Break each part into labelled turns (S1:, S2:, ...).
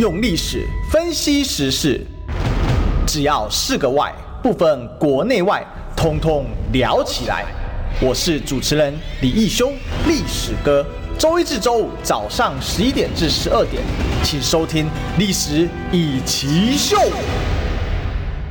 S1: 用历史分析时事，只要是个“外”，不分国内外，通通聊起来。我是主持人李义修，历史哥。周一至周五早上十一点至十二点，请收听《历史一奇秀》。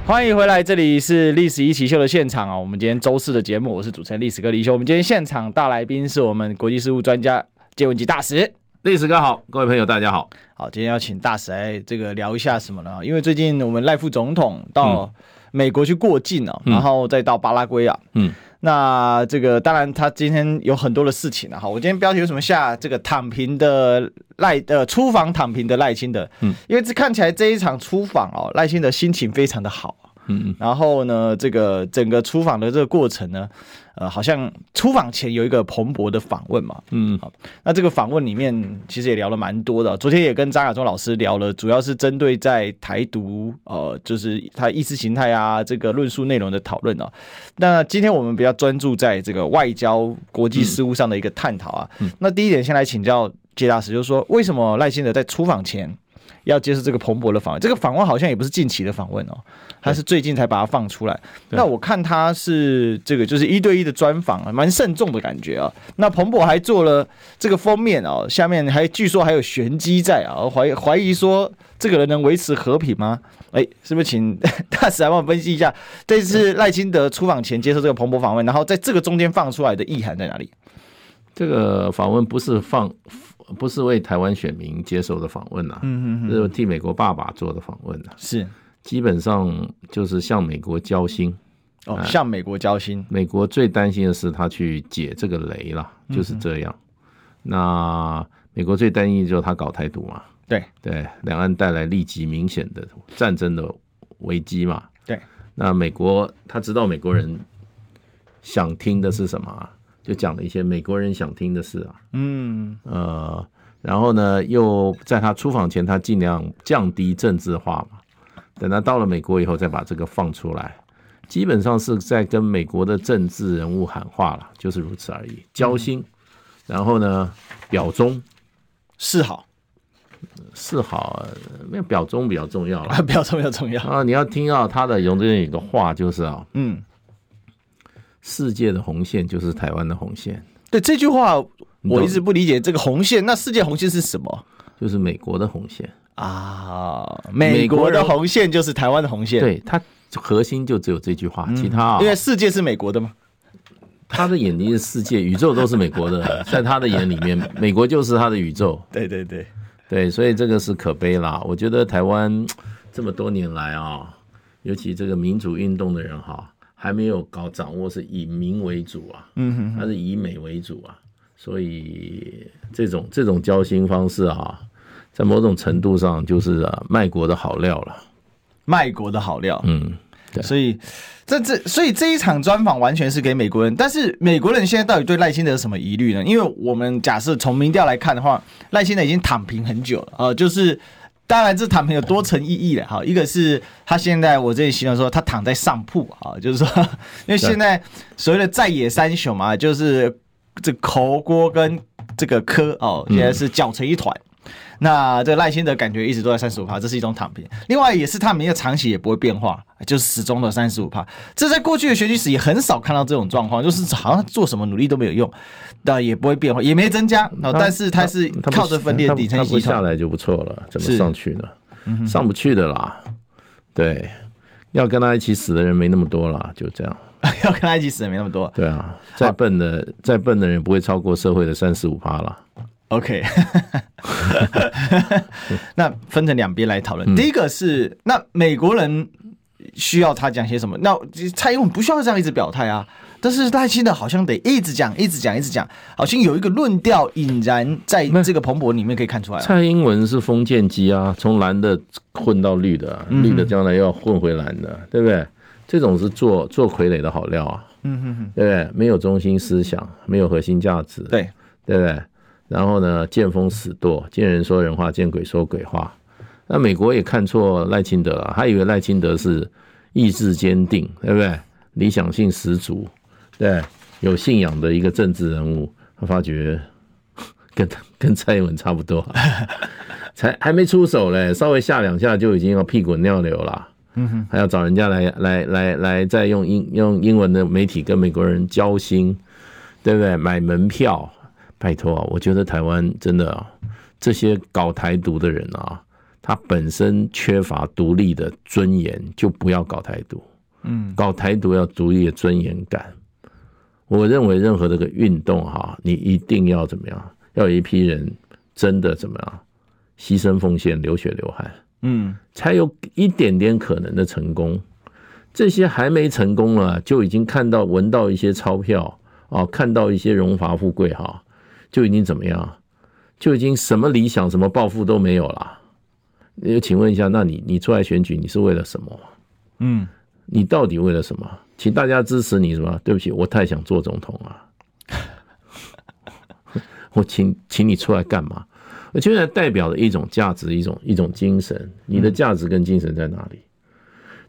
S1: 欢迎回来，这里是《历史一奇秀》的现场啊！我们今天周四的节目，我是主持人历史哥李修。我们今天现场大来宾是我们国际事务专家谢文吉大使。
S2: 历史哥好，各位朋友大家好。
S1: 好，今天要请大使来这个聊一下什么呢？因为最近我们赖副总统到美国去过境了，嗯、然后再到巴拉圭啊。嗯，那这个当然他今天有很多的事情啊。哈，我今天标题为什么下这个躺平的赖呃出访躺平的赖清德？嗯，因为这看起来这一场出访哦，赖清德心情非常的好。嗯，然后呢，这个整个出访的这个过程呢，呃，好像出访前有一个蓬勃的访问嘛，嗯，好，那这个访问里面其实也聊了蛮多的，昨天也跟张亚中老师聊了，主要是针对在台独，呃，就是他意识形态啊这个论述内容的讨论啊。那今天我们比较专注在这个外交国际事务上的一个探讨啊。嗯，那第一点先来请教谢大使，就是说为什么赖清德在出访前要接受这个彭博的访问？这个访问好像也不是近期的访问哦。他是最近才把它放出来，那我看他是这个就是一对一的专访啊，蛮慎重的感觉啊。那彭博还做了这个封面哦，下面还据说还有玄机在啊，怀怀疑说这个人能维持和平吗？哎，是不是请 大使来帮我分析一下，这次赖清德出访前接受这个彭博访问，然后在这个中间放出来的意涵在哪里？
S2: 这个访问不是放，不是为台湾选民接受的访问呐，嗯嗯，是替美国爸爸做的访问呐，
S1: 是。
S2: 基本上就是向美国交心
S1: 哦，向美国交心。
S2: 美国最担心的是他去解这个雷了，就是这样。那美国最担心就是他搞台独嘛，
S1: 对
S2: 对，两岸带来立即明显的战争的危机嘛。
S1: 对，
S2: 那美国他知道美国人想听的是什么，就讲了一些美国人想听的事啊。嗯呃，然后呢，又在他出访前，他尽量降低政治化嘛。等他到了美国以后，再把这个放出来，基本上是在跟美国的政治人物喊话了，就是如此而已。交心，然后呢，表忠，
S1: 示好，
S2: 示好，表忠比较重要了。
S1: 表忠比较重要
S2: 啊！你要听到他的有这样一个话，就是啊，嗯，世界的红线就是台湾的红线。
S1: 对这句话，我一直不理解这个红线。那世界红线是什么？
S2: 就是美国的红线。
S1: 啊，美国的红线就是台湾的红线，
S2: 对，它核心就只有这句话，嗯、其他、啊、
S1: 因为世界是美国的嘛，
S2: 他的眼睛是世界，宇宙都是美国的，在他的眼里面，美国就是他的宇宙，
S1: 对对对
S2: 对，所以这个是可悲啦。我觉得台湾这么多年来啊，尤其这个民主运动的人哈，还没有搞掌握是以民为主啊，嗯哼，他是以美为主啊，所以这种这种交心方式啊。在某种程度上，就是啊，卖国的好料了，
S1: 卖国的好料。嗯，对。所以这这，所以这一场专访完全是给美国人。但是美国人现在到底对赖清德有什么疑虑呢？因为我们假设从民调来看的话，赖清德已经躺平很久了啊、呃。就是当然，这躺平有多层意义了哈。一个是他现在我这里形容说他躺在上铺啊，就是说，因为现在所谓的在野三雄嘛，就是这侯锅跟这个柯哦，现在是搅成一团。那这个赖清德感觉一直都在三十五趴，这是一种躺平。另外也是他们一个长期也不会变化，就是始终的三十五趴。这在过去的选举史也很少看到这种状况，就是好像做什么努力都没有用，但也不会变化，也没增加。但是他是靠着分裂底层系统
S2: 下来就不错了，怎么上去呢？上不去的啦。对，要跟他一起死的人没那么多了，就这样。
S1: 要跟他一起死的没那么多。
S2: 对啊，再笨的再笨的人不会超过社会的三十五趴了。
S1: OK，那分成两边来讨论。嗯、第一个是，那美国人需要他讲些什么？那蔡英文不需要这样一直表态啊，但是赖清德好像得一直讲，一直讲，一直讲，好像有一个论调引燃在这个蓬勃里面可以看出来。
S2: 蔡英文是封建机啊，从蓝的混到绿的，绿的将来又要混回蓝的，嗯、对不对？这种是做做傀儡的好料啊，嗯哼哼，对不对？没有中心思想，没有核心价值，
S1: 对，
S2: 对不对？然后呢，见风使舵，见人说人话，见鬼说鬼话。那美国也看错赖清德了，他以为赖清德是意志坚定，对不对？理想性十足，对，有信仰的一个政治人物。他发觉 跟跟蔡英文差不多，才还没出手嘞，稍微下两下就已经要屁滚尿流了。
S1: 嗯哼，
S2: 还要找人家来来来来，再用英用英文的媒体跟美国人交心，对不对？买门票，拜托啊！我觉得台湾真的啊，这些搞台独的人啊，他本身缺乏独立的尊严，就不要搞台独。
S1: 嗯，
S2: 搞台独要独立的尊严感。我认为任何这个运动哈，你一定要怎么样？要有一批人真的怎么样？牺牲奉献，流血流汗。
S1: 嗯，
S2: 才有一点点可能的成功。这些还没成功了，就已经看到、闻到一些钞票啊，看到一些荣华富贵哈，就已经怎么样？就已经什么理想、什么抱负都没有了。那请问一下，那你你出来选举，你是为了什么？
S1: 嗯，
S2: 你到底为了什么？请大家支持你什么？对不起，我太想做总统了。我请请你出来干嘛？我觉得代表了一种价值，一种一种精神。你的价值跟精神在哪里？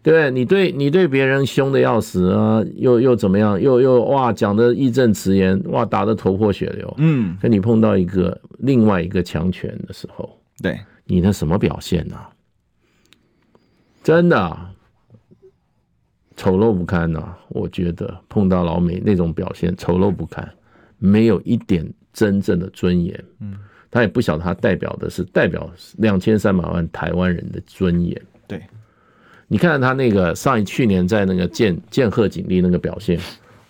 S2: 对不对？你对你对别人凶的要死啊，又又怎么样？又又哇，讲的义正辞严，哇，打得头破血流。
S1: 嗯，
S2: 跟你碰到一个另外一个强权的时候，
S1: 对
S2: 你那什么表现呢？真的丑陋不堪呐！我觉得碰到老美那种表现丑陋不堪，没有一点真正的尊严。嗯。他也不晓得他代表的是代表两千三百万台湾人的尊严。
S1: 对，
S2: 你看看他那个上一去年在那个剑剑鹤锦丽那个表现，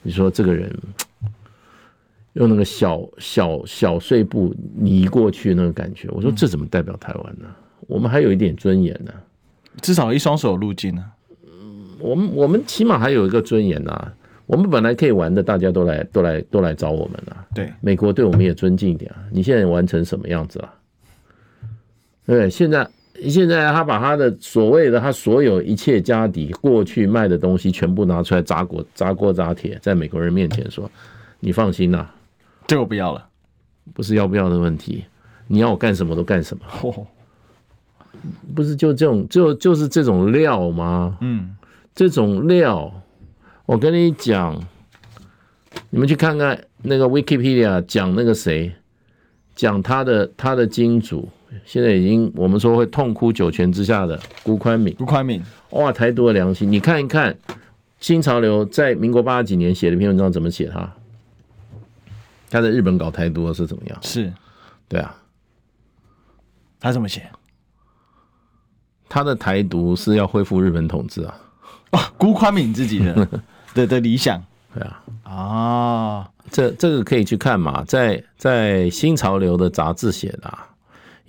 S2: 你说这个人用那个小小小碎步移过去那个感觉，我说这怎么代表台湾呢？我们还有一点尊严呢，
S1: 至少一双手路径呢。
S2: 我们我们起码还有一个尊严呐。我们本来可以玩的，大家都来都来都来找我们了。
S1: 对，
S2: 美国对我们也尊敬一点啊。你现在玩成什么样子了？对，现在现在他把他的所谓的他所有一切家底过去卖的东西全部拿出来砸锅砸锅砸铁，在美国人面前说：“你放心呐，
S1: 这我不要了。”
S2: 不是要不要的问题，你要我干什么都干什么。不是就这种就就是这种料吗？
S1: 嗯，
S2: 这种料。我跟你讲，你们去看看那个 Wikipedia 讲那个谁，讲他的他的金主，现在已经我们说会痛哭九泉之下的辜宽敏。
S1: 辜宽敏，
S2: 哇，台独的良心！你看一看新潮流在民国八十几年写的一篇文章怎么写他？他在日本搞台独是怎么样？
S1: 是，
S2: 对啊，
S1: 他怎么写？
S2: 他的台独是要恢复日本统治啊！
S1: 哦，辜宽敏自己的。的的理想，
S2: 对啊，
S1: 啊，
S2: 这这个可以去看嘛，在在新潮流的杂志写的，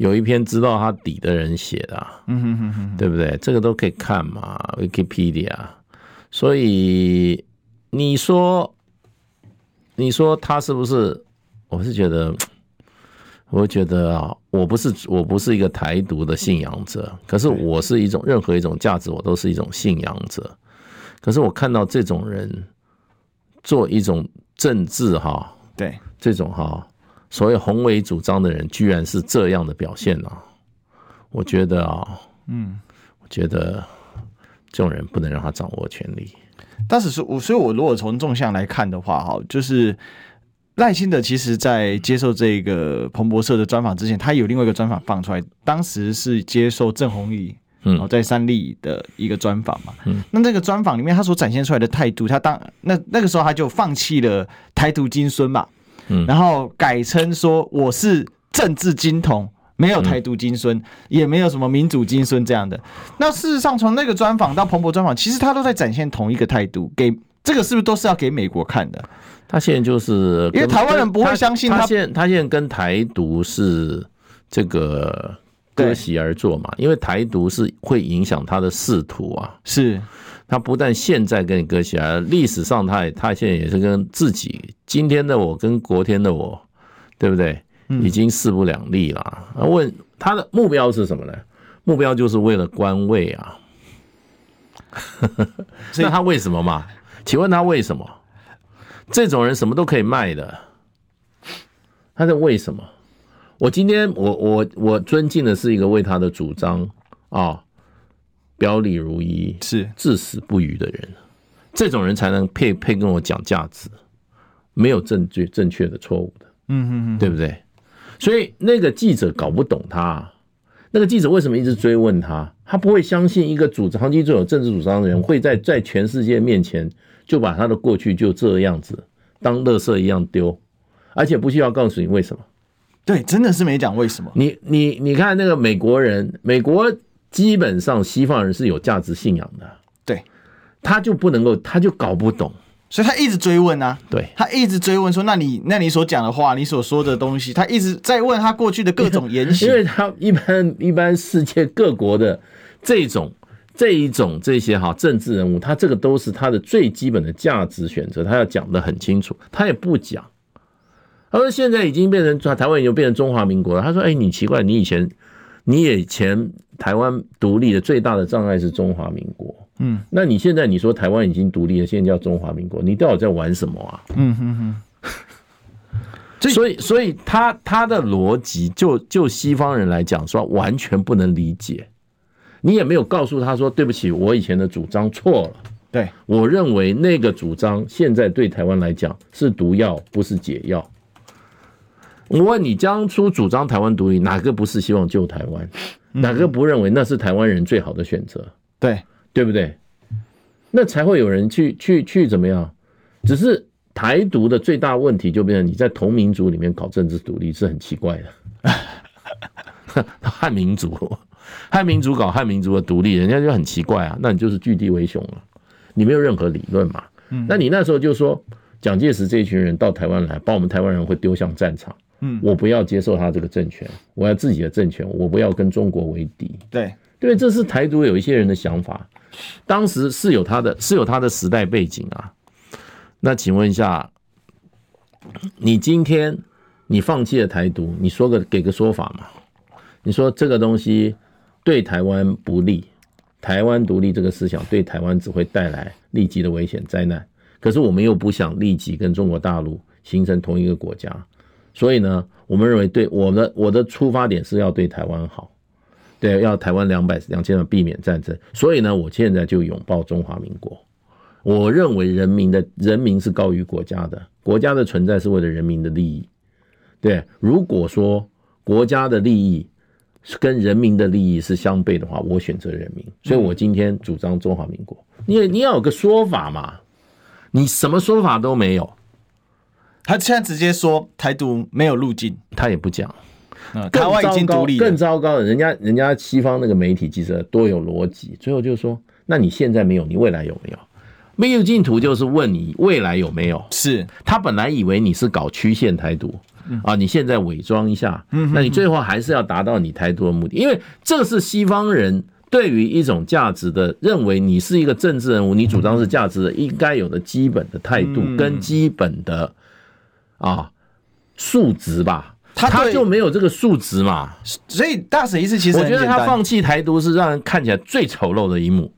S2: 有一篇知道他底的人写的，
S1: 嗯哼哼哼，
S2: 对不对？这个都可以看嘛，Wikipedia。所以你说，你说他是不是？我是觉得，我觉得啊，我不是我不是一个台独的信仰者，可是我是一种任何一种价值，我都是一种信仰者。可是我看到这种人做一种政治哈，
S1: 对
S2: 这种哈所谓宏伟主张的人，居然是这样的表现啊！我觉得啊，
S1: 嗯，
S2: 我觉得这种人不能让他掌握权力。
S1: 但是说，我所以，我如果从纵向来看的话，哈，就是赖清德其实在接受这个彭博社的专访之前，他有另外一个专访放出来，当时是接受郑弘仪。嗯，在三立的一个专访嘛，嗯，那这个专访里面他所展现出来的态度，他当那那个时候他就放弃了台独金孙嘛，嗯，然后改称说我是政治金童，没有台独金孙，也没有什么民主金孙这样的。那事实上，从那个专访到彭博专访，其实他都在展现同一个态度，给这个是不是都是要给美国看的？
S2: 他现在就是
S1: 因为台湾人不会相信他，
S2: 他现他现在跟台独是这个。割席而坐嘛，因为台独是会影响他的仕途啊。
S1: 是，
S2: 他不但现在跟你割席，而历史上他也他现在也是跟自己今天的我跟昨天的我，对不对？已经势不两立了。问他的目标是什么呢？目标就是为了官位啊。那他为什么嘛？请问他为什么？这种人什么都可以卖的，他在为什么？我今天我我我尊敬的是一个为他的主张啊表里如一，
S1: 是
S2: 至死不渝的人，这种人才能配配跟我讲价值，没有证据正确的错误的，
S1: 嗯嗯嗯，
S2: 对不对？所以那个记者搞不懂他，那个记者为什么一直追问他？他不会相信一个主长期做有政治主张的人会在在全世界面前就把他的过去就这样子当垃圾一样丢，而且不需要告诉你为什么。
S1: 对，真的是没讲为什么。
S2: 你你你看那个美国人，美国基本上西方人是有价值信仰的，
S1: 对，
S2: 他就不能够，他就搞不懂。
S1: 所以他一直追问啊，
S2: 对，
S1: 他一直追问说：“那你那你所讲的话，你所说的东西，他一直在问他过去的各种言行。”
S2: 因为他一般一般世界各国的这种这一种这些哈政治人物，他这个都是他的最基本的价值选择，他要讲的很清楚，他也不讲。他说现在已经变成台湾已经变成中华民国了。他说：“哎，你奇怪，你以前你以前台湾独立的最大的障碍是中华民国。”嗯，那你现在你说台湾已经独立了，现在叫中华民国，你到底在玩什么啊？嗯哼哼。所以，所以他他的逻辑，就就西方人来讲说，完全不能理解。你也没有告诉他说，对不起，我以前的主张错了。
S1: 对，
S2: 我认为那个主张现在对台湾来讲是毒药，不是解药。我问你，当初主张台湾独立，哪个不是希望救台湾？哪个不认为那是台湾人最好的选择？
S1: 对。
S2: 对不对？那才会有人去去去怎么样？只是台独的最大问题就变成你在同民族里面搞政治独立是很奇怪的。汉民族，汉民族搞汉民族的独立，人家就很奇怪啊。那你就是据地为雄了，你没有任何理论嘛。那你那时候就说蒋介石这一群人到台湾来，把我们台湾人会丢向战场。嗯，我不要接受他这个政权，我要自己的政权，我不要跟中国为敌。
S1: 对
S2: 对，这是台独有一些人的想法。当时是有他的，是有他的时代背景啊。那请问一下，你今天你放弃了台独，你说个给个说法嘛？你说这个东西对台湾不利，台湾独立这个思想对台湾只会带来立即的危险灾难。可是我们又不想立即跟中国大陆形成同一个国家，所以呢，我们认为对我的我的出发点是要对台湾好。对，要台湾两百两千万避免战争，所以呢，我现在就拥抱中华民国。我认为人民的人民是高于国家的，国家的存在是为了人民的利益。对，如果说国家的利益跟人民的利益是相悖的话，我选择人民。所以我今天主张中华民国。你你要有个说法嘛？你什么说法都没有。
S1: 他现在直接说台独没有路径，
S2: 他也不讲。
S1: 台湾已经独立，
S2: 更糟糕的，人家人家西方那个媒体记者多有逻辑，最后就说：那你现在没有，你未来有没有？没有净土就是问你未来有没有？
S1: 是
S2: 他本来以为你是搞曲线台独啊，你现在伪装一下，那你最后还是要达到你台独的目的，因为这是西方人对于一种价值的认为，你是一个政治人物，你主张是价值的应该有的基本的态度跟基本的啊素质吧。他他就没有这个素质嘛，
S1: 所以大使意思其实
S2: 我觉得他放弃台独是让人看起来最丑陋的一幕。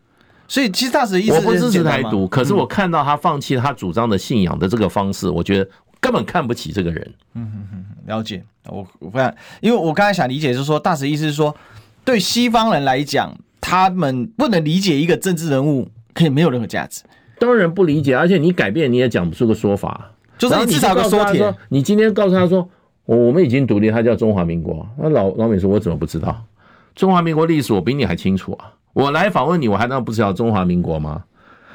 S1: 所以其实大使意思
S2: 我不支持台独，可是我看到他放弃他主张的信仰的这个方式，我觉得根本看不起这个人。
S1: 嗯嗯嗯，了解。我我不看，因为我刚才想理解就是说，大使意思是说，对西方人来讲，他们不能理解一个政治人物可以没有任何价值。
S2: 当然不理解，而且你改变你也讲不出个说法，
S1: 就是你至少个说帖。
S2: 你今天告诉他说。我我们已经独立，他叫中华民国。那老老美说，我怎么不知道？中华民国历史我比你还清楚啊！我来访问你，我还能不知道中华民国吗？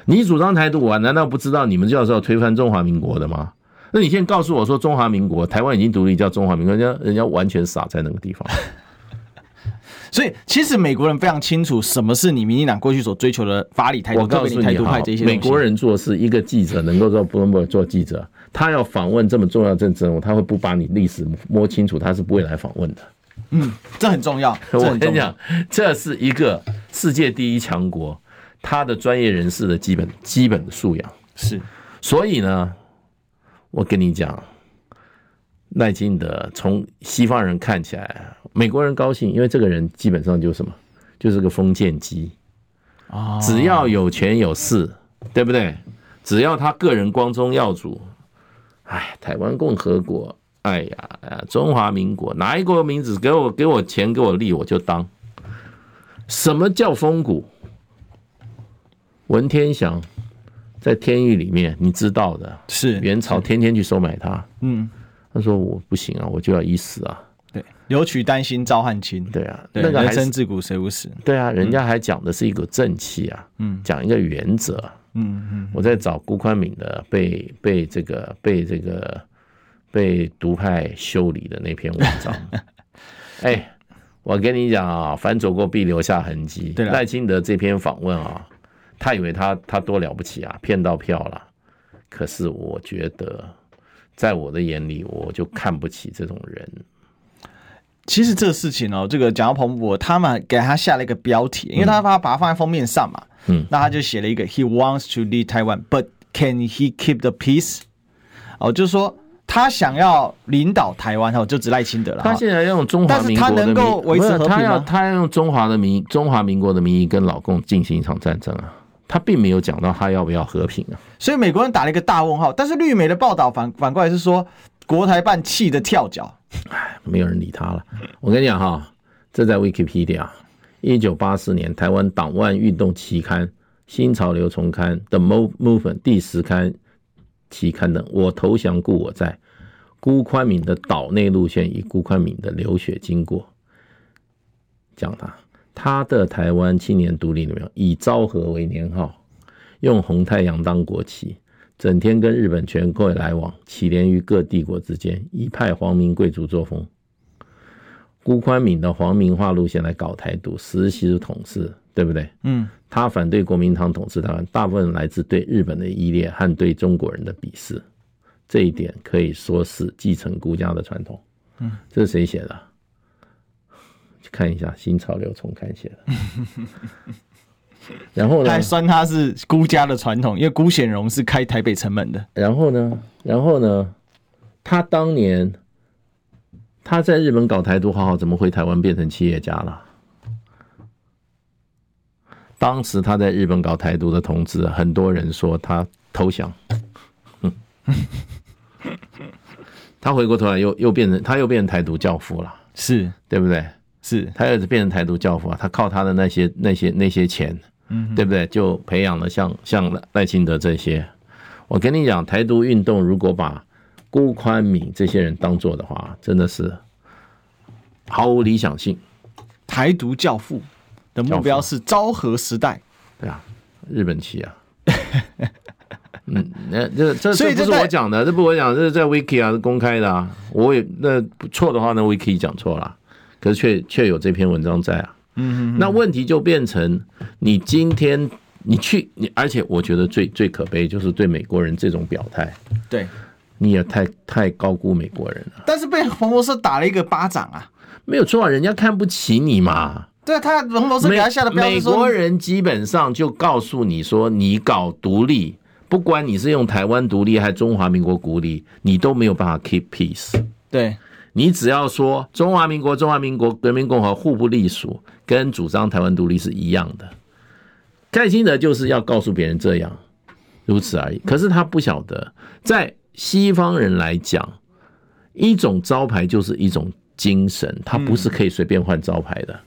S2: 你主张台独，我难道不知道你们就是要推翻中华民国的吗？那你现在告诉我说中华民国，台湾已经独立，叫中华民国，人家人家完全傻在那个地方。
S1: 所以，其实美国人非常清楚什么是你民进党过去所追求的法理台独、特别是台独派这些。
S2: 美国人做事，一个记者能够做不能不做记者。他要访问这么重要的政治人物，他会不把你历史摸清楚，他是不会来访问的。
S1: 嗯，这很重要。
S2: 我跟你讲，这是一个世界第一强国，他的专业人士的基本基本的素养
S1: 是。
S2: 所以呢，我跟你讲，赖清德从西方人看起来，美国人高兴，因为这个人基本上就是什么，就是个封建机啊，只要有权有势，对不对？只要他个人光宗耀祖。哎，台湾共和国，哎呀，中华民国，哪一国名字给我给我钱给我利我就当。什么叫风骨？文天祥在天域里面，你知道的，
S1: 是
S2: 元朝天天去收买他。
S1: 嗯，
S2: 他说我不行啊，我就要一死啊。
S1: 对，留取丹心照汗青。
S2: 对啊，
S1: 对那个人生自古谁无死？
S2: 对啊，人家还讲的是一个正气啊，嗯，讲一个原则。嗯嗯，我在找辜宽敏的被被这个被这个被独派修理的那篇文章。哎，我跟你讲啊，凡走过必留下痕迹。赖清德这篇访问啊，他以为他他多了不起啊，骗到票了。可是我觉得，在我的眼里，我就看不起这种人。
S1: 其实这个事情哦，这个讲到彭博，他们给他下了一个标题，因为他把他把它放在封面上嘛。嗯，那他就写了一个 He wants to lead Taiwan, but can he keep the peace？哦，就是说他想要领导台湾，哦，就只赖清德了。
S2: 他现在用中华民国的名义，持？他要他要用中华的名中华民国的名义跟老共进行一场战争啊。他并没有讲到他要不要和平啊，
S1: 所以美国人打了一个大问号。但是绿媒的报道反反过来是说，国台办气得跳脚，
S2: 哎，没有人理他了。我跟你讲哈，这在 Wikipedia，一九八四年台湾党外运动期刊《新潮流丛刊》的 Movement 第十刊期刊的，我投降故我在，辜宽敏的岛内路线与辜宽敏的流血经过，讲他。他的台湾青年独立里面，以昭和为年号，用红太阳当国旗，整天跟日本权贵来往，起联于各帝国之间，一派皇民贵族作风。辜宽敏的皇民化路线来搞台独，实习是统治，对不对？嗯，他反对国民党统治台湾，大部分来自对日本的依恋和对中国人的鄙视，这一点可以说是继承辜家的传统。嗯，这是谁写的？去看一下《新潮流》重刊写的，然后呢？
S1: 还算他是辜家的传统，因为辜显荣是开台北城门的。
S2: 然后呢？然后呢？他当年他在日本搞台独，好好，怎么回台湾变成企业家了？当时他在日本搞台独的同志，很多人说他投降。他回过头来又又变成他又变成台独教父了，
S1: 是
S2: 对不对？
S1: 是，
S2: 他儿子变成台独教父啊！他靠他的那些、那些、那些钱，嗯，对不对？就培养了像像赖清德这些。我跟你讲，台独运动如果把辜宽敏这些人当做的话，真的是毫无理想性。
S1: 台独教父的目标是昭和时代，
S2: 对啊，日本旗啊。嗯，那这这这不是我讲的，这不是我讲，这是在 Wiki 啊，是公开的啊。我也那错的话，那 Wiki 讲错了。可是却却有这篇文章在啊，嗯，那问题就变成你今天你去你，而且我觉得最最可悲就是对美国人这种表态，
S1: 对，
S2: 你也太太高估美国人了。
S1: 但是被彭博社打了一个巴掌啊，
S2: 没有错啊，人家看不起你嘛。
S1: 对，他彭博社给他下的标准，
S2: 美国人基本上就告诉你说，你搞独立，不管你是用台湾独立还是中华民国独立，你都没有办法 keep peace。
S1: 对。
S2: 你只要说中华民国、中华民国人民共和国互不隶属，跟主张台湾独立是一样的。盖清德就是要告诉别人这样，如此而已。可是他不晓得，在西方人来讲，一种招牌就是一种精神，它不是可以随便换招牌的。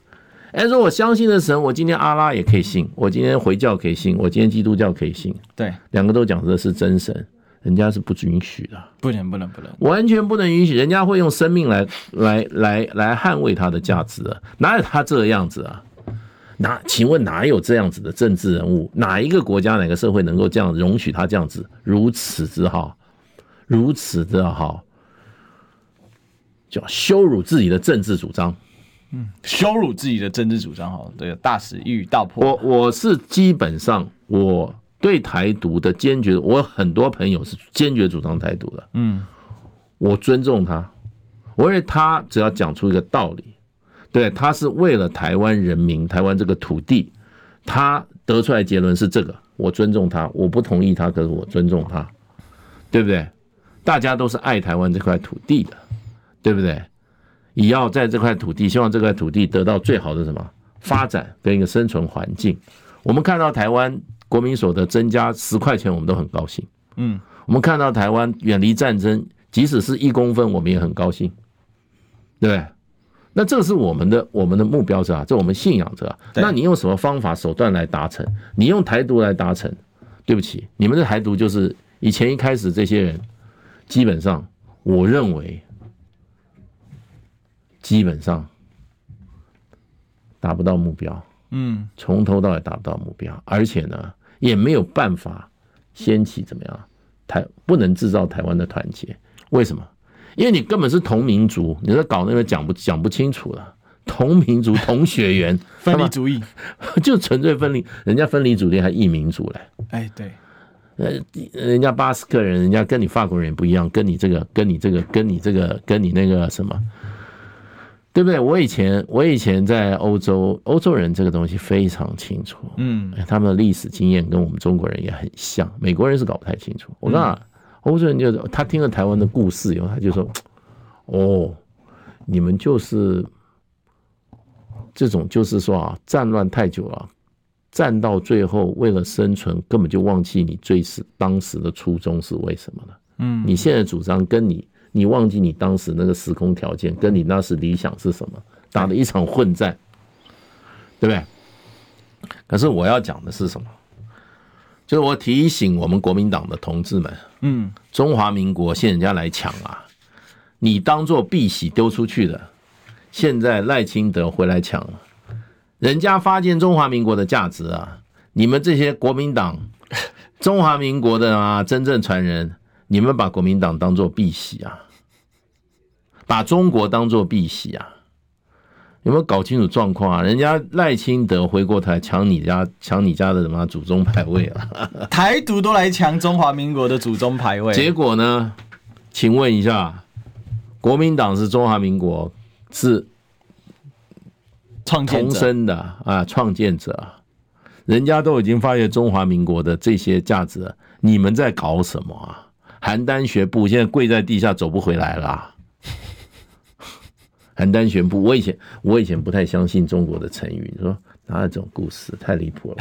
S2: 哎，说我相信的神，我今天阿拉也可以信，我今天回教可以信，我今天基督教可以信。
S1: 对，
S2: 两个都讲的是真神。人家是不允许的，
S1: 不能不能不能，
S2: 完全不能允许。人家会用生命来来来来捍卫他的价值的，哪有他这样子啊？哪请问哪有这样子的政治人物？哪一个国家哪个社会能够这样容许他这样子如此之好，如此的好，叫羞辱自己的政治主张？
S1: 嗯，羞辱自己的政治主张，哈，这个大使一语道破。
S2: 我我是基本上我。对台独的坚决，我很多朋友是坚决主张台独的。嗯，我尊重他，我认为他只要讲出一个道理，对，他是为了台湾人民、台湾这个土地，他得出来结论是这个，我尊重他。我不同意他，可是我尊重他，对不对？大家都是爱台湾这块土地的，对不对？也要在这块土地，希望这块土地得到最好的什么发展跟一个生存环境。我们看到台湾。国民所得增加十块钱，我们都很高兴。嗯，我们看到台湾远离战争，即使是一公分，我们也很高兴，对不对？那这是我们的我们的目标是吧？这我们信仰着。那你用什么方法手段来达成？你用台独来达成？对不起，你们的台独就是以前一开始这些人，基本上我认为基本上达不到目标，嗯，从头到尾达不到目标，而且呢，也没有办法掀起怎么样台不能制造台湾的团结，为什么？因为你根本是同民族，你在搞那个讲不讲不清楚了。同民族同血缘，
S1: 分离主义
S2: 就纯粹分离，人家分离主义还异民族嘞。
S1: 哎，对，
S2: 呃，人家巴斯克人，人家跟你法国人也不一样，跟你这个，跟你这个，跟你这个，跟你那个什么，对不对？我以前我以前在欧洲，欧洲人这个东西非常清楚，嗯，他们的历史经验跟我们中国人也很像，美国人是搞不太清楚。我告诉你，欧洲人就他听了台湾的故事以后，他就说，哦，你们就是。这种就是说啊，战乱太久了，战到最后为了生存，根本就忘记你最时当时的初衷是为什么了。嗯，你现在主张跟你，你忘记你当时那个时空条件，跟你那时理想是什么，打了一场混战，对不对？可是我要讲的是什么？就是我提醒我们国民党的同志们，嗯，中华民国现在人家来抢啊，你当做碧玺丢出去的。现在赖清德回来抢了，人家发现中华民国的价值啊！你们这些国民党，中华民国的啊真正传人，你们把国民党当做碧玺啊，把中国当做碧玺啊！有没有搞清楚状况啊？人家赖清德回过头来抢你家，抢你家的什么祖宗牌位啊？
S1: 台独都来抢中华民国的祖宗牌位，
S2: 结果呢？请问一下，国民党是中华民国？是同生的啊，创建者，人家都已经发掘中华民国的这些价值，你们在搞什么啊？邯郸学步现在跪在地下走不回来了。邯郸学步，我以前我以前不太相信中国的成语，你说。哪有这种故事？太离谱了！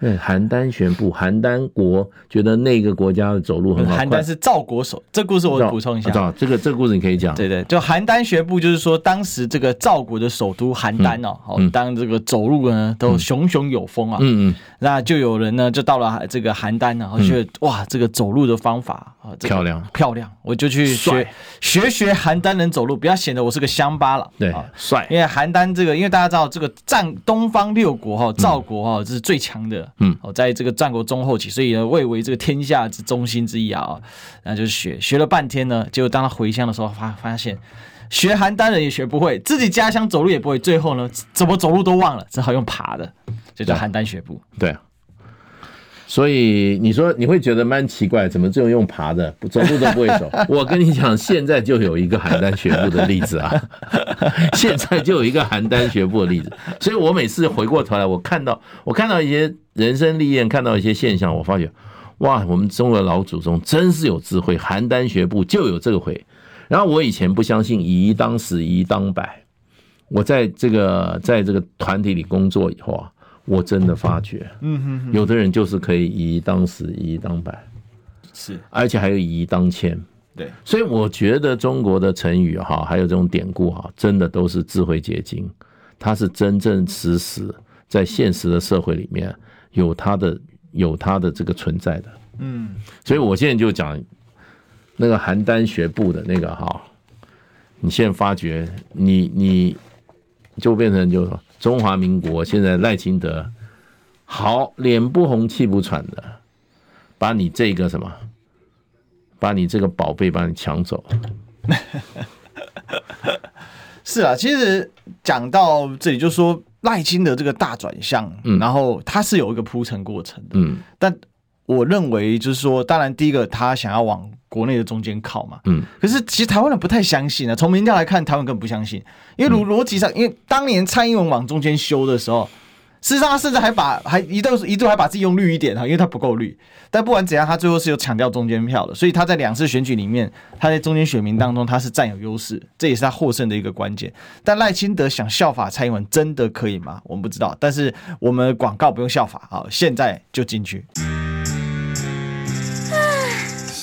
S2: 对，邯郸学步，邯郸国觉得那个国家的走路很好。
S1: 邯郸是赵国手，这故事我补充一下。
S2: 这个这个故事你可以讲。
S1: 对对，就邯郸学步，就是说当时这个赵国的首都邯郸哦，好、嗯，当这个走路呢都熊熊有风啊。嗯嗯。那就有人呢，就到了这个邯郸，然后觉得哇，这个走路的方法啊，
S2: 漂亮
S1: 漂亮，我就去学学学邯郸人走路，不要显得我是个乡巴佬。
S2: 对，帅。
S1: 因为邯郸这个，因为大家知道这个战。东方六国哈，赵国哈，这是最强的。嗯，哦，在这个战国中后期，所以呢，位为这个天下之中心之一啊。然后就是学学了半天呢，结果当他回乡的时候，发发现学邯郸人也学不会，自己家乡走路也不会，最后呢，怎么走路都忘了，只好用爬的，就叫邯郸学步。
S2: 对啊。所以你说你会觉得蛮奇怪，怎么只有用爬的，走路都不会走？我跟你讲，现在就有一个邯郸学步的例子啊，现在就有一个邯郸学步的例子。所以我每次回过头来，我看到我看到一些人生历练，看到一些现象，我发觉哇，我们中国老祖宗真是有智慧，邯郸学步就有这个回。然后我以前不相信以一当十，以一当百，我在这个在这个团体里工作以后啊。我真的发觉，嗯哼，有的人就是可以以一当十，以一当百，
S1: 是，
S2: 而且还有以一当千，
S1: 对，
S2: 所以我觉得中国的成语哈，还有这种典故哈，真的都是智慧结晶，它是真真实实在现实的社会里面有它的有它的这个存在的，嗯，所以我现在就讲那个邯郸学步的那个哈，你现在发觉你你就变成就说。中华民国现在赖清德好，脸不红气不喘的，把你这个什么，把你这个宝贝把你抢走。
S1: 是啊，其实讲到这里，就说赖清德这个大转向，嗯，然后他是有一个铺陈过程的，嗯，但我认为就是说，当然第一个他想要往。国内的中间靠嘛，嗯，可是其实台湾人不太相信啊。从民调来看，台湾根本不相信，因为逻逻辑上，因为当年蔡英文往中间修的时候，事实上他甚至还把还一度一度还把自己用绿一点哈，因为他不够绿。但不管怎样，他最后是有抢掉中间票的，所以他在两次选举里面，他在中间选民当中他是占有优势，这也是他获胜的一个关键。但赖清德想效法蔡英文，真的可以吗？我们不知道。但是我们广告不用效法啊，现在就进去。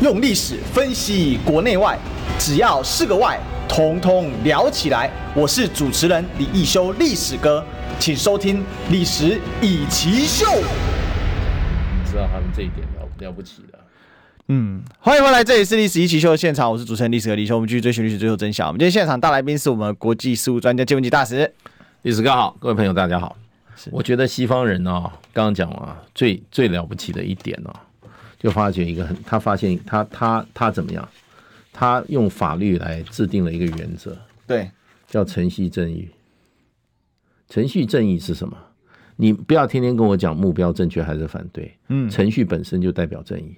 S1: 用历史分析国内外，只要是个“外”，统统聊起来。我是主持人李易修，历史哥，请收听《历史易起 SHOW》。
S2: 知道他们这一点了了不起的。
S1: 嗯，欢迎回来，这里是历史一起 SHOW 的现场，我是主持人历史哥李修。我们继续追寻历史，追求真相。我们今天现场大来宾是我们国际事务专家、金文吉大使。
S2: 历史哥好，各位朋友大家好。我觉得西方人呢、哦，刚刚讲啊，最最了不起的一点呢、哦，就发觉一个很，他发现他他他怎么样？他用法律来制定了一个原则，
S1: 对，
S2: 叫程序正义。程序正义是什么？你不要天天跟我讲目标正确还是反对，嗯，程序本身就代表正义。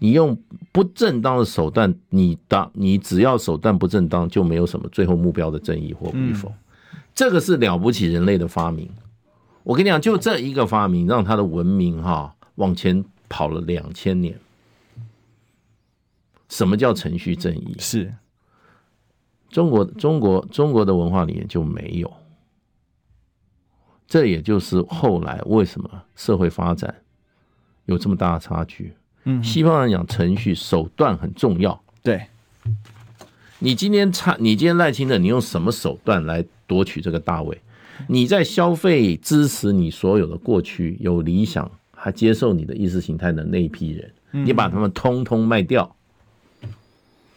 S2: 你用不正当的手段，你当你只要手段不正当，就没有什么最后目标的正义或与否。嗯、这个是了不起人类的发明。我跟你讲，就这一个发明，让他的文明哈往前跑了两千年。什么叫程序正义？
S1: 是
S2: 中国中国中国的文化里面就没有。这也就是后来为什么社会发展有这么大的差距。嗯，西方人讲程序手段很重要。
S1: 对，
S2: 你今天差，你今天赖清德，你用什么手段来夺取这个大位？你在消费支持你所有的过去有理想还接受你的意识形态的那一批人，你把他们通通卖掉，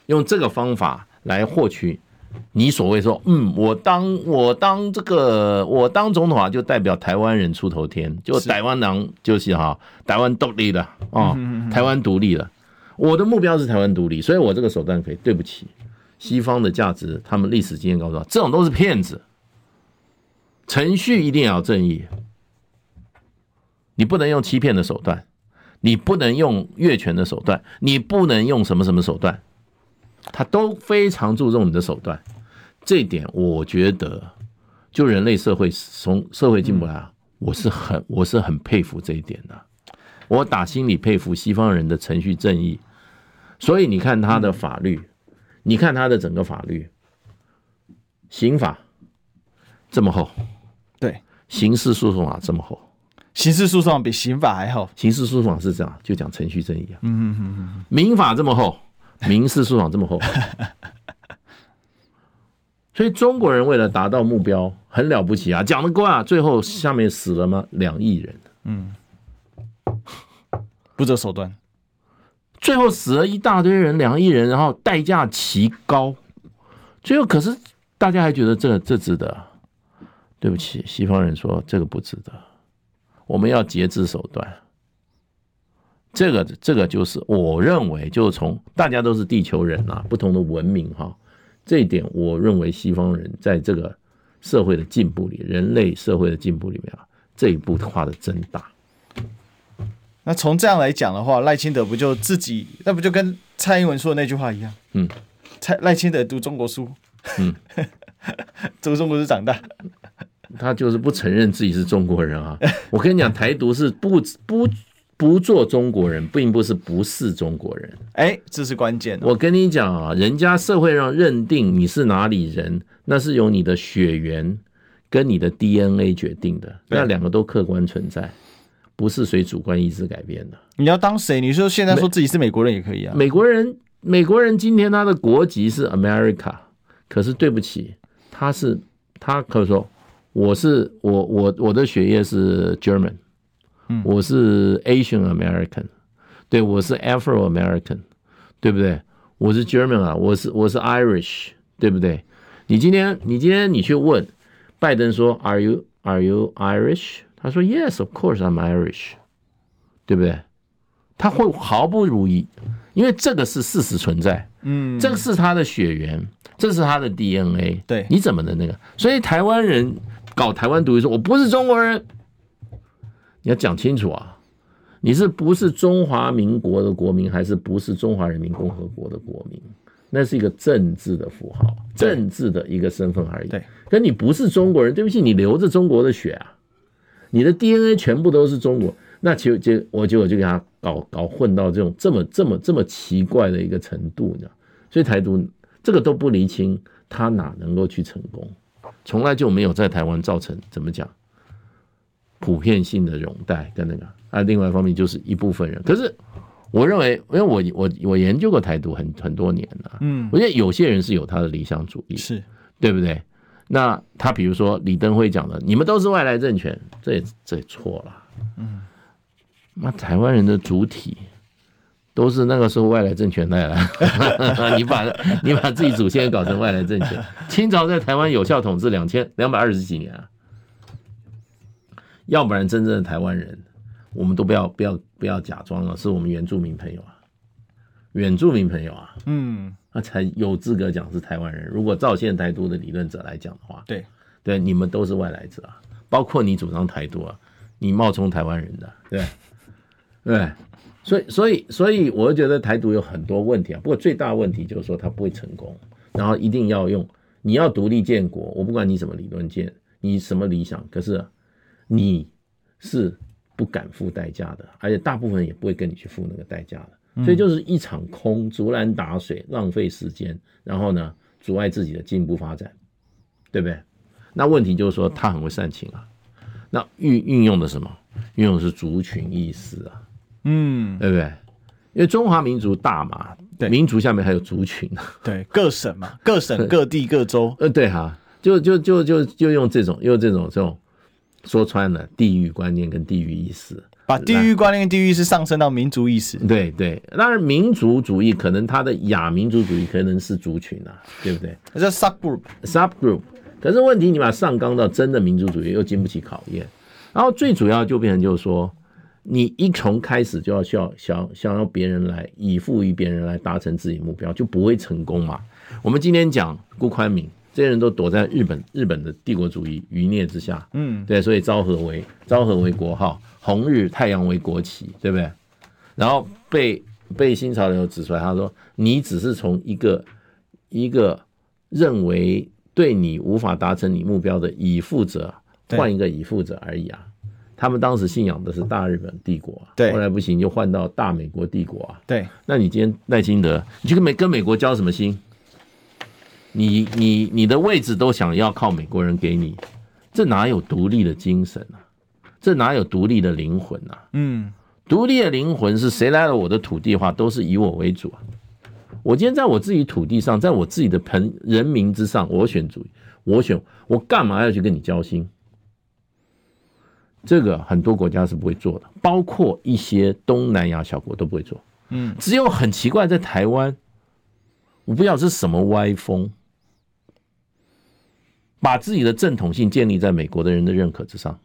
S2: 用这个方法来获取。你所谓说，嗯，我当我当这个我当总统啊，就代表台湾人出头天，就台湾人就是哈，台湾独立了啊，台湾独立了。我的目标是台湾独立，所以我这个手段可以。对不起，西方的价值，他们历史经验告诉我，这种都是骗子。程序一定要正义，你不能用欺骗的手段，你不能用越权的手段，你不能用什么什么手段。他都非常注重你的手段，这一点我觉得，就人类社会从社会进步来啊，我是很我是很佩服这一点的，我打心里佩服西方人的程序正义。所以你看他的法律，你看他的整个法律，刑法这么厚，
S1: 对，
S2: 刑事诉讼法这么厚，
S1: 刑事诉讼比刑法还厚，
S2: 刑事诉讼是这样，就讲程序正义啊，嗯嗯嗯嗯，民法这么厚。民事诉讼这么厚，所以中国人为了达到目标很了不起啊！讲的过啊，最后下面死了吗？两亿人，嗯，
S1: 不择手段，
S2: 最后死了一大堆人，两亿人，然后代价奇高，最后可是大家还觉得这这值得？对不起，西方人说这个不值得，我们要节制手段。这个这个就是我认为，就是从大家都是地球人啊，不同的文明哈，这一点我认为西方人在这个社会的进步里，人类社会的进步里面啊，这一步跨的真大。
S1: 那从这样来讲的话，赖清德不就自己，那不就跟蔡英文说的那句话一样？嗯，蔡赖清德读中国书，嗯，读中国书长大，
S2: 他就是不承认自己是中国人啊。我跟你讲，台独是不不。不做中国人，并不是不是中国人。
S1: 哎，这是关键。
S2: 我跟你讲啊，人家社会上认定你是哪里人，那是由你的血缘跟你的 DNA 决定的，那两个都客观存在，不是随主观意志改变的。
S1: 你要当谁？你说现在说自己是美国人也可以啊。
S2: 美国人，美国人今天他的国籍是 America，可是对不起，他是他可以说我是我我我的血液是 German。我是 Asian American，对，我是 Afro American，对不对？我是 German 啊，我是我是 Irish，对不对？你今天你今天你去问拜登说 Are you Are you Irish？他说 Yes, of course I'm Irish，对不对？他会毫不如意，因为这个是事实存在，嗯，这个是他的血缘，这是他的 DNA，
S1: 对，
S2: 你怎么的那个？所以台湾人搞台湾独立说，我不是中国人。你要讲清楚啊！你是不是中华民国的国民，还是不是中华人民共和国的国民？那是一个政治的符号，政治的一个身份而已。
S1: 对，
S2: 跟你不是中国人，对不起，你流着中国的血啊！你的 DNA 全部都是中国，那其实就我就我就给他搞搞混到这种这么这么这么奇怪的一个程度，你知道？所以台独这个都不厘清，他哪能够去成功？从来就没有在台湾造成怎么讲普遍性的拥戴跟那个啊。另外一方面就是一部分人，可是我认为，因为我我我研究过台独很很多年了，嗯，我觉得有些人是有他的理想主义，
S1: 是
S2: 对不对？那他比如说李登辉讲的，你们都是外来政权，这也这也错了，嗯，那台湾人的主体。都是那个时候外来政权来了，你把你把自己祖先搞成外来政权。清朝在台湾有效统治两千两百二十几年啊，要不然真正的台湾人，我们都不要不要不要假装了，是我们原住民朋友啊，原住民朋友啊，嗯，那才有资格讲是台湾人。如果照现台独的理论者来讲的话，
S1: 对
S2: 对，你们都是外来者啊，包括你主张台独啊，你冒充台湾人的，对对。所以，所以，所以，我觉得台独有很多问题啊。不过，最大问题就是说，它不会成功。然后，一定要用你要独立建国，我不管你什么理论建，你什么理想，可是你是不敢付代价的，而且大部分人也不会跟你去付那个代价的。所以，就是一场空，竹篮打水，浪费时间，然后呢，阻碍自己的进步发展，对不对？那问题就是说，他很会煽情啊。那运运用的什么？运用的是族群意识啊。嗯，对不对？因为中华民族大嘛，对，民族下面还有族群，
S1: 对，各省嘛，各省各地各州，
S2: 呃，对哈，就就就就就用这种用这种这种说穿了地域观念跟地域意识，
S1: 把地域观念跟地域意识上升到民族意识，
S2: 对对，当然民族主义可能它的亚民族主义可能是族群啊，对不对？
S1: 叫 subgroup
S2: subgroup，可是问题你把它上纲到真的民族主义又经不起考验，然后最主要就变成就是说。你一从开始就要需要想想要别人来以付于别人来达成自己目标，就不会成功嘛。我们今天讲顾宽敏，这些人都躲在日本日本的帝国主义余孽之下，嗯，对，所以昭和为昭和为国号，红日太阳为国旗，对不对？然后被被新潮流指出来，他说你只是从一个一个认为对你无法达成你目标的已负者换一个已负者而已啊。他们当时信仰的是大日本帝国啊，对，后来不行就换到大美国帝国啊，
S1: 对。那
S2: 你今天赖清德，你去跟美跟美国交什么心？你你你的位置都想要靠美国人给你，这哪有独立的精神啊？这哪有独立的灵魂啊？嗯，独立的灵魂是谁来了我的土地的话，都是以我为主啊。我今天在我自己土地上，在我自己的朋人民之上，我选主，我选，我干嘛要去跟你交心？这个很多国家是不会做的，包括一些东南亚小国都不会做。嗯，只有很奇怪，在台湾，我不知道是什么歪风，把自己的正统性建立在美国的人的认可之上，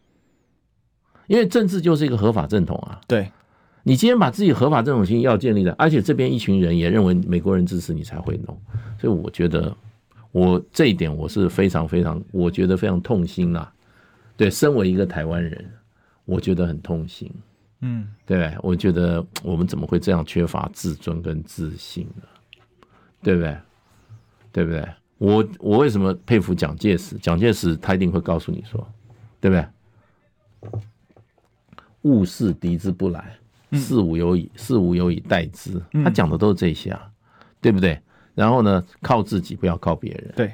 S2: 因为政治就是一个合法正统啊。
S1: 对，
S2: 你今天把自己合法正统性要建立在，而且这边一群人也认为美国人支持你才会弄，所以我觉得我这一点我是非常非常，我觉得非常痛心啊。对，身为一个台湾人，我觉得很痛心。嗯，对，我觉得我们怎么会这样缺乏自尊跟自信呢？对不对？对不对？我我为什么佩服蒋介石？蒋介石他一定会告诉你说，对不对？勿视敌之不来，事无有以事无有以待之。他讲的都是这些啊，对不对？然后呢，靠自己，不要靠别人。
S1: 对，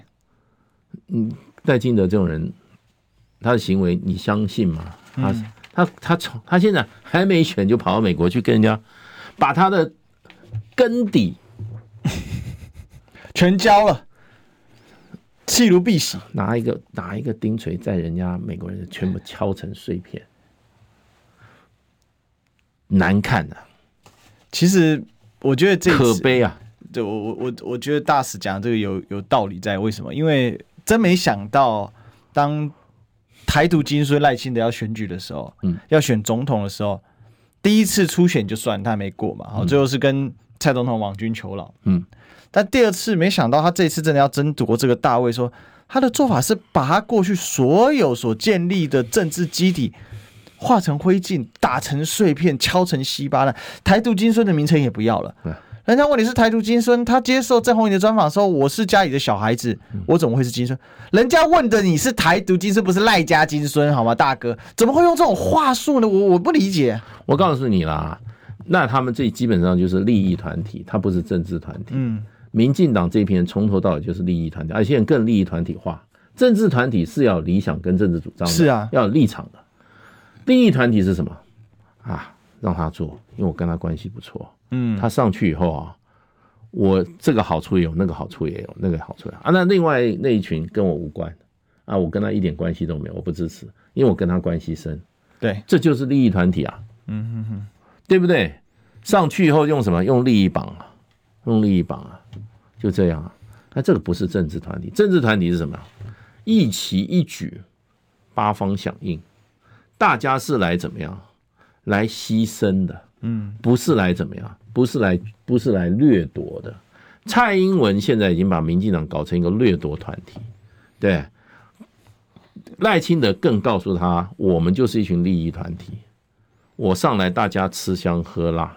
S2: 嗯，戴金德这种人。他的行为，你相信吗？他他他从他现在还没选，就跑到美国去跟人家把他的根底
S1: 全交了，弃如敝屣，
S2: 拿一个拿一个钉锤在人家美国人全部敲成碎片，难看的、啊。
S1: 其实我觉得这
S2: 可悲啊！
S1: 对我我我我觉得大使讲这个有有道理在，为什么？因为真没想到当。台独金孙赖清德要选举的时候，嗯，要选总统的时候，第一次初选就算他没过嘛，好，最后是跟蔡总统网军求饶，嗯，但第二次没想到他这次真的要争夺这个大位，说他的做法是把他过去所有所建立的政治基底化成灰烬，打成碎片，敲成稀巴烂，台独金孙的名称也不要了。人家问你是台独金孙，他接受郑红仪的专访的时候，我是家里的小孩子，我怎么会是金孙？人家问的你是台独金孙，不是赖家金孙，好吗，大哥？怎么会用这种话术呢？我我不理解。
S2: 我告诉你啦，那他们这基本上就是利益团体，他不是政治团体。嗯，民进党这批人从头到尾就是利益团体，而且更利益团体化。政治团体是要理想跟政治主张的，
S1: 是啊，
S2: 要有立场的。利益团体是什么啊？让他做，因为我跟他关系不错。嗯，他上去以后啊，我这个好处也有，那个好处也有，那个好处啊。那另外那一群跟我无关啊，我跟他一点关系都没有，我不支持，因为我跟他关系深。
S1: 对，
S2: 这就是利益团体啊。嗯哼哼，对不对？上去以后用什么？用利益绑啊，用利益绑啊，就这样啊。那这个不是政治团体，政治团体是什么？一旗一举，八方响应，大家是来怎么样？来牺牲的，嗯，不是来怎么样？不是来，不是来掠夺的。蔡英文现在已经把民进党搞成一个掠夺团体，对。赖清德更告诉他，我们就是一群利益团体。我上来，大家吃香喝辣，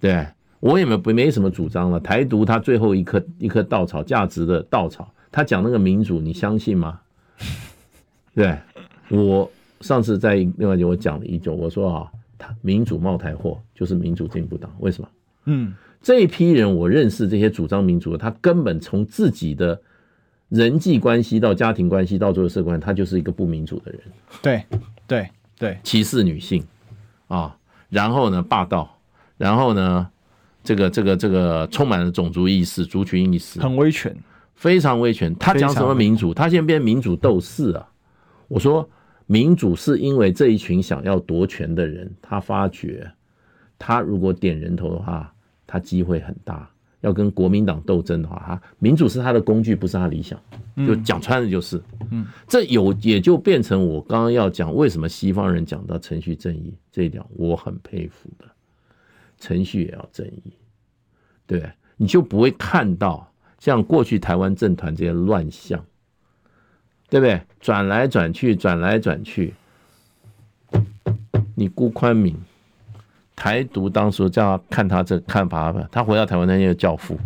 S2: 对，我也没没没什么主张了。台独他最后一颗一颗稻草，价值的稻草，他讲那个民主，你相信吗？对，我上次在另外一节我讲了一种，我说啊，他民主冒台货就是民主进步党，为什么？嗯，这一批人我认识，这些主张民主的，他根本从自己的。人际关系到家庭关系到最后社会关系，他就是一个不民主的人。
S1: 对，对，对，
S2: 歧视女性啊，然后呢霸道，然后呢这个这个这个充满了种族意识、族群意识，
S1: 很威权，
S2: 非常威权。他讲什么民主？他现在变民主斗士啊！我说民主是因为这一群想要夺权的人，他发觉他如果点人头的话，他机会很大。要跟国民党斗争的话，哈，民主是他的工具，不是他理想，就讲穿了就是，嗯，这有也就变成我刚刚要讲为什么西方人讲到程序正义这一点，我很佩服的，程序也要正义，对，你就不会看到像过去台湾政团这些乱象，对不对？转来转去，转来转去，你辜宽敏。台独当时叫他看他这看法吧，他回到台湾那些教父，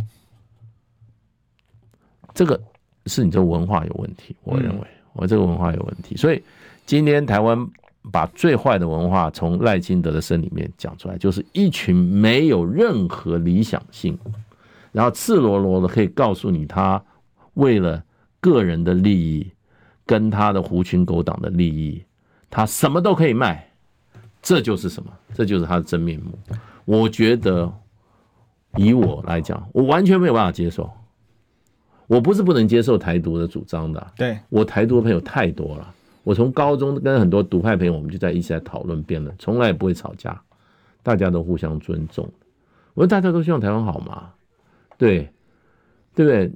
S2: 这个是你这文化有问题，我认为。我这个文化有问题，所以今天台湾把最坏的文化从赖清德的身里面讲出来，就是一群没有任何理想性，然后赤裸裸的可以告诉你，他为了个人的利益跟他的狐群狗党的利益，他什么都可以卖。这就是什么？这就是他的真面目。我觉得，以我来讲，我完全没有办法接受。我不是不能接受台独的主张的，
S1: 对，我
S2: 台独的朋友太多了。我从高中跟很多独派朋友，我们就在一起在讨论辩论，从来也不会吵架，大家都互相尊重。我说大家都希望台湾好嘛，对，对不对？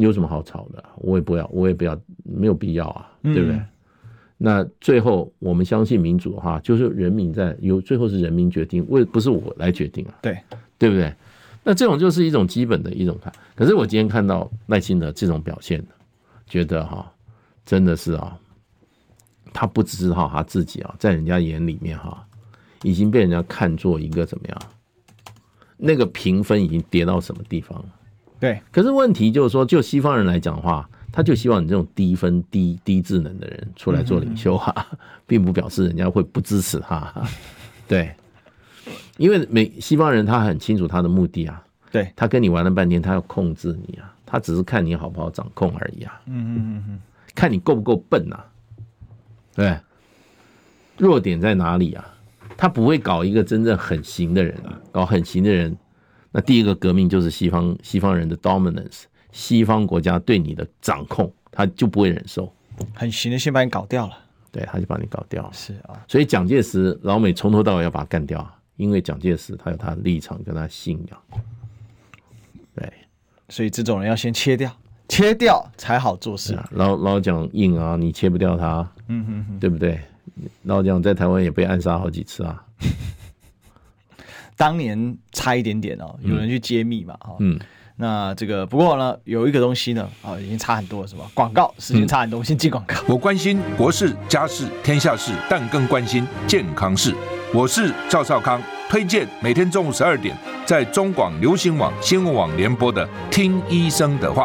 S2: 有什么好吵的？我也不要，我也不要，没有必要啊，对不对？嗯那最后，我们相信民主的话，就是人民在有最后是人民决定，为不是我来决定啊，
S1: 对
S2: 对不对？那这种就是一种基本的一种看。可是我今天看到赖清德这种表现，觉得哈，真的是啊，他不知道他自己啊，在人家眼里面哈，已经被人家看作一个怎么样？那个评分已经跌到什么地方了？
S1: 对。
S2: 可是问题就是说，就西方人来讲的话。他就希望你这种低分、低低智能的人出来做领袖哈，并不表示人家会不支持他。对，因为美西方人他很清楚他的目的啊。
S1: 对，
S2: 他跟你玩了半天，他要控制你啊，他只是看你好不好掌控而已啊。嗯嗯嗯嗯，看你够不够笨呐？对，弱点在哪里啊？他不会搞一个真正很行的人啊，搞很行的人，那第一个革命就是西方西方人的 dominance。西方国家对你的掌控，他就不会忍受，
S1: 很行的，先把你搞掉了。
S2: 对，他就把你搞掉了。
S1: 是啊，
S2: 所以蒋介石老美从头到尾要把他干掉，因为蒋介石他有他的立场跟他信仰。对，
S1: 所以这种人要先切掉，切掉才好做事。
S2: 老老蒋硬啊，你切不掉他，嗯哼哼，对不对？老蒋在台湾也被暗杀好几次啊。
S1: 当年差一点点哦，有人去揭秘嘛，哈，嗯。那这个不过呢，有一个东西呢，啊，已经差很多了，是吧？广告时间差很多，我先进广告。
S3: 我关心国事、家事、天下事，但更关心健康事。我是赵少康，推荐每天中午十二点在中广流行网新闻网联播的《听医生的话》。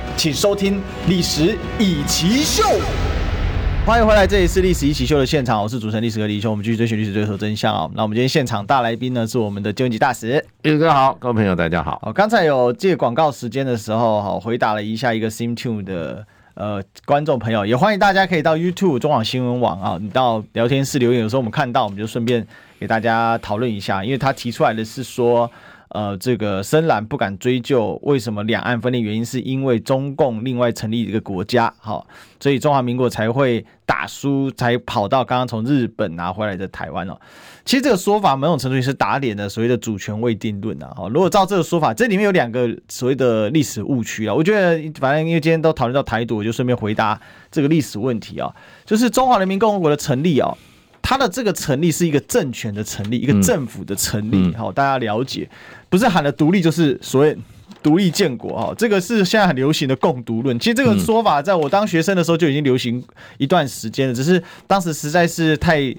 S1: 请收听《历史易起 SHOW》，欢迎回来，这里是《历史一起 SHOW》的现场，我是主持人历史哥李易修，我们继续追寻历史，追求真相啊！那我们今天现场大来宾呢，是我们的金文吉大使，
S2: 李哥好，各位朋友大家好。
S1: 好，刚才有借广告时间的时候，好回答了一下一个 Sim Two 的呃观众朋友，也欢迎大家可以到 YouTube 中网新闻网啊，你到聊天室留言，有时候我们看到，我们就顺便给大家讨论一下，因为他提出来的是说。呃，这个深蓝不敢追究为什么两岸分裂，原因是因为中共另外成立一个国家，好，所以中华民国才会打输，才跑到刚刚从日本拿回来的台湾哦。其实这个说法某种程度也是打脸的所谓的主权未定论啊。如果照这个说法，这里面有两个所谓的历史误区啊。我觉得反正因为今天都讨论到台独，我就顺便回答这个历史问题啊，就是中华人民共和国的成立啊。它的这个成立是一个政权的成立，一个政府的成立，好，大家了解，不是喊了独立就是所谓独立建国哈，这个是现在很流行的共读论。其实这个说法在我当学生的时候就已经流行一段时间了，只是当时实在是太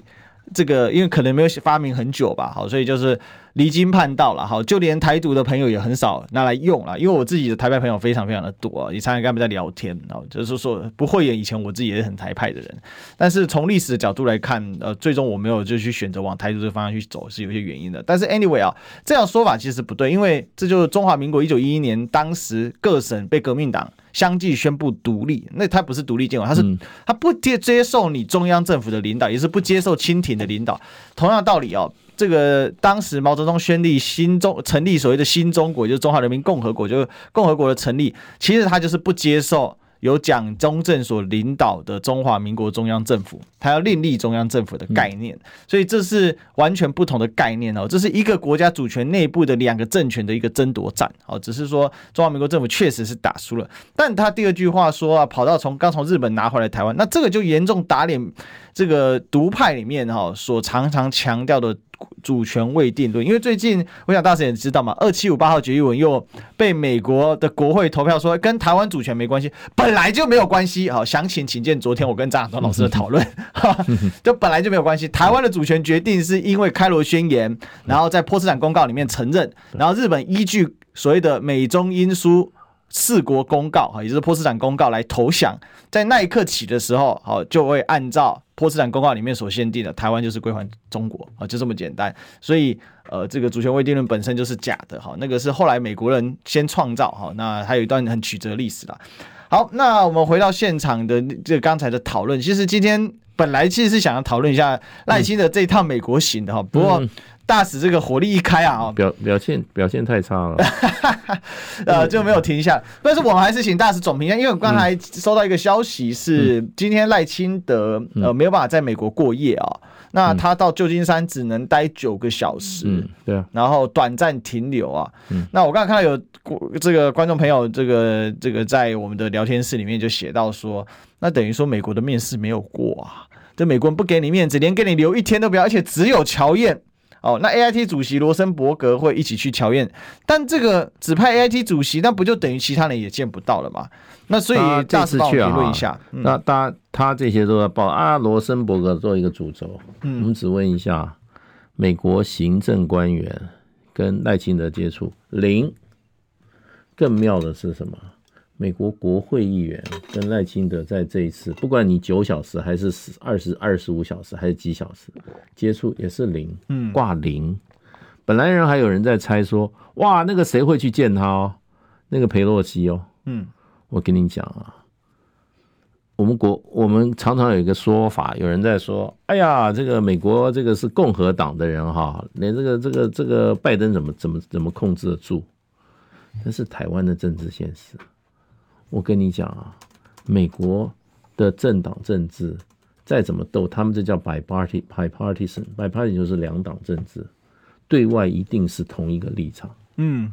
S1: 这个，因为可能没有发明很久吧，好，所以就是。离经叛道了，好，就连台独的朋友也很少拿来用了，因为我自己的台派朋友非常非常的多，也常常跟他们在聊天，然后就是说不会演，以前我自己也是很台派的人，但是从历史的角度来看，呃，最终我没有就去选择往台独这个方向去走，是有些原因的。但是 anyway 啊，这样说法其实不对，因为这就是中华民国一九一一年当时各省被革命党相继宣布独立，那他不是独立建国，他是他不接接受你中央政府的领导，也是不接受清廷的领导，同样道理哦。这个当时毛泽东宣立新中成立所谓的新中国，就是中华人民共和国，就是共和国的成立，其实他就是不接受由蒋中正所领导的中华民国中央政府，他要另立中央政府的概念，所以这是完全不同的概念哦，这是一个国家主权内部的两个政权的一个争夺战哦，只是说中华民国政府确实是打输了，但他第二句话说啊，跑到从刚从日本拿回来台湾，那这个就严重打脸这个独派里面哈所常常强调的。主权未定论，因为最近我想大家也知道嘛，二七五八号决议文又被美国的国会投票说跟台湾主权没关系，本来就没有关系。好，详情请见昨天我跟张亚东老师的讨论，就本来就没有关系。台湾的主权决定是因为开罗宣言，然后在波茨坦公告里面承认，然后日本依据所谓的美中英苏。四国公告哈，也就是波茨坦公告来投降，在那一刻起的时候，好就会按照波茨坦公告里面所限定的，台湾就是归还中国啊，就这么简单。所以呃，这个主权未定论本身就是假的哈，那个是后来美国人先创造哈，那还有一段很曲折的历史啦。好，那我们回到现场的这个刚才的讨论，其实今天本来其实是想要讨论一下赖清德这一趟美国行的哈，不过。大使这个火力一开啊，
S2: 表表现表现太差了，
S1: 呃，就没有停下。但是我们还是请大使总评一下，因为我刚才收到一个消息是，今天赖清德呃没有办法在美国过夜啊，那他到旧金山只能待九个小时，
S2: 嗯，对啊，
S1: 然后短暂停留啊，那我刚才看到有这个观众朋友，这个这个在我们的聊天室里面就写到说，那等于说美国的面试没有过啊，这美国人不给你面子，连给你留一天都不要，而且只有乔燕。哦，那 A I T 主席罗森伯格会一起去乔宴，但这个只派 A I T 主席，那不就等于其他人也见不到了吗？那所以这次去啊，一下，
S2: 那大家他这些都要报啊，罗森伯格做一个主轴。嗯，我们只问一下，美国行政官员跟赖清德接触零，更妙的是什么？美国国会议员跟赖清德在这一次，不管你九小时还是十二十二十五小时还是几小时接触，也是零，嗯，挂零。本来人还有人在猜说，哇，那个谁会去见他哦？那个裴洛西哦，嗯，我跟你讲啊，我们国我们常常有一个说法，有人在说，哎呀，这个美国这个是共和党的人哈，连这个这个这个拜登怎么怎么怎么控制得住？那是台湾的政治现实。我跟你讲啊，美国的政党政治再怎么斗，他们这叫 bipartisan，bipartisan，bipartisan 就是两党政治，对外一定是同一个立场。嗯，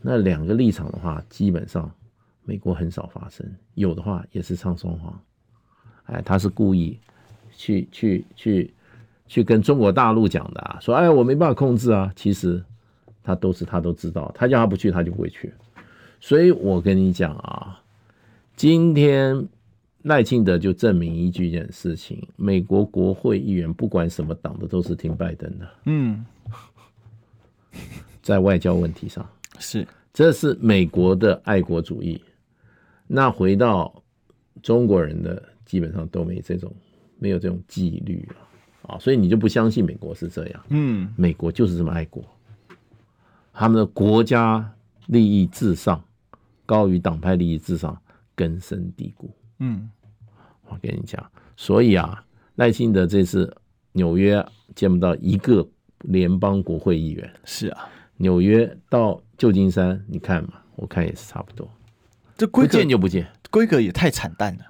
S2: 那两个立场的话，基本上美国很少发生，有的话也是唱双簧。哎，他是故意去去去去跟中国大陆讲的啊，说哎，我没办法控制啊。其实他都是他都知道，他叫他不去，他就不会去。所以我跟你讲啊，今天赖清德就证明一句一件事情：美国国会议员不管什么党的都是听拜登的。嗯，在外交问题上
S1: 是，
S2: 这是美国的爱国主义。那回到中国人的，基本上都没这种没有这种纪律啊，所以你就不相信美国是这样。嗯，美国就是这么爱国，他们的国家利益至上。高于党派利益至上，根深蒂固。嗯，我跟你讲，所以啊，赖清德这次纽约见不到一个联邦国会议员。
S1: 是啊，
S2: 纽约到旧金山，你看嘛，我看也是差不多。
S1: 这规见就不见，规格也太惨淡了。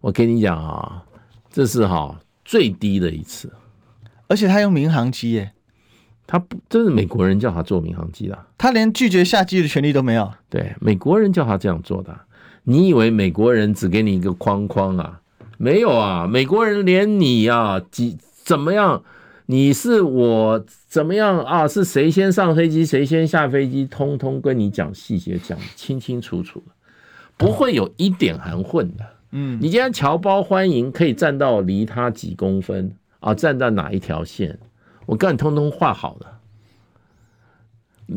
S2: 我跟你讲啊，这是哈最低的一次，
S1: 而且他用民航机耶。
S2: 他不，这是美国人叫他做民航机的，
S1: 他连拒绝下机的权利都没有。
S2: 对，美国人叫他这样做的。你以为美国人只给你一个框框啊？没有啊，美国人连你啊，几怎么样？你是我怎么样啊？是谁先上飞机，谁先下飞机，通通跟你讲细节，讲清清楚楚，不会有一点含混的。嗯，你今天侨胞欢迎，可以站到离他几公分啊？站到哪一条线？我跟你通通画好了，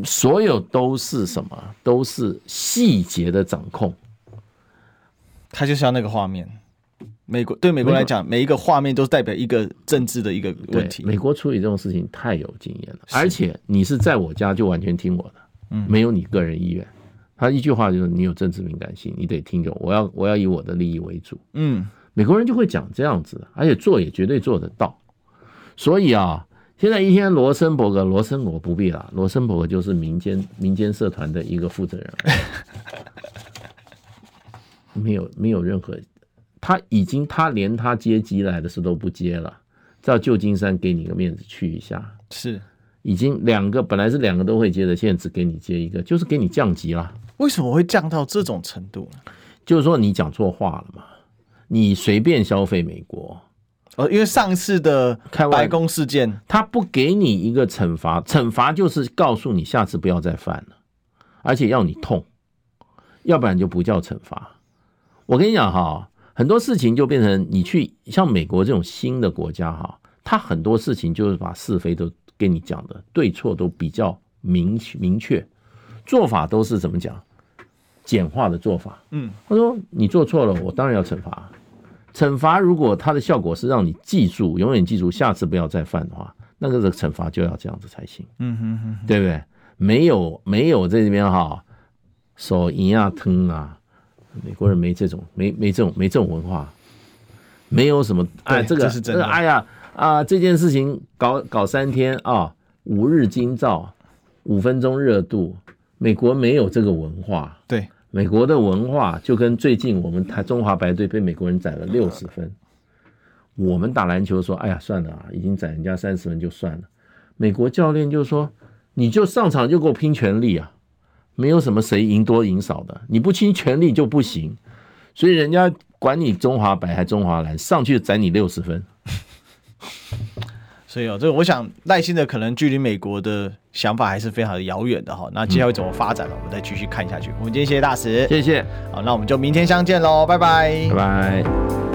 S2: 所有都是什么？都是细节的掌控。
S1: 他就像那个画面，美国对美国来讲，每一个画面都代表一个政治的一个问题。
S2: 美国处理这种事情太有经验了，而且你是在我家就完全听我的，嗯，没有你个人意愿。他一句话就是你有政治敏感性，你得听着，我要我要以我的利益为主。嗯，美国人就会讲这样子，而且做也绝对做得到。所以啊。现在一天，罗森伯格，罗森伯不必了，罗森伯格就是民间民间社团的一个负责人，没有没有任何，他已经他连他接机来的事都不接了，到旧金山给你个面子去一下，
S1: 是
S2: 已经两个本来是两个都会接的，现在只给你接一个，就是给你降级了。
S1: 为什么会降到这种程度呢？
S2: 就是说你讲错话了嘛，你随便消费美国。
S1: 呃，因为上次的白宫事件，
S2: 他不给你一个惩罚，惩罚就是告诉你下次不要再犯了，而且要你痛，要不然就不叫惩罚。我跟你讲哈，很多事情就变成你去像美国这种新的国家哈，他很多事情就是把是非都跟你讲的，对错都比较明明确，做法都是怎么讲，简化的做法。嗯，他说你做错了，我当然要惩罚。惩罚如果它的效果是让你记住，永远记住，下次不要再犯的话，那个的惩罚就要这样子才行。嗯哼哼，对不对？没有没有在这边哈，手一啊疼啊，美国人没这种没没这种没这种文化，没有什么哎这个这是真的哎呀啊这件事情搞搞三天啊五日惊兆五分钟热度，美国没有这个文化。
S1: 对。
S2: 美国的文化就跟最近我们台中华白队被美国人宰了六十分，我们打篮球说，哎呀算了啊，已经宰人家三十分就算了。美国教练就说，你就上场就给我拼全力啊，没有什么谁赢多赢少的，你不拼全力就不行。所以人家管你中华白还中华蓝，上去宰你六十分。
S1: 所以哦，这个我想耐心的可能距离美国的想法还是非常的遥远的哈。那接下来会怎么发展呢？我们再继续看下去。我们今天谢谢大使，
S2: 谢谢。
S1: 好，那我们就明天相见喽，拜拜，
S2: 拜拜。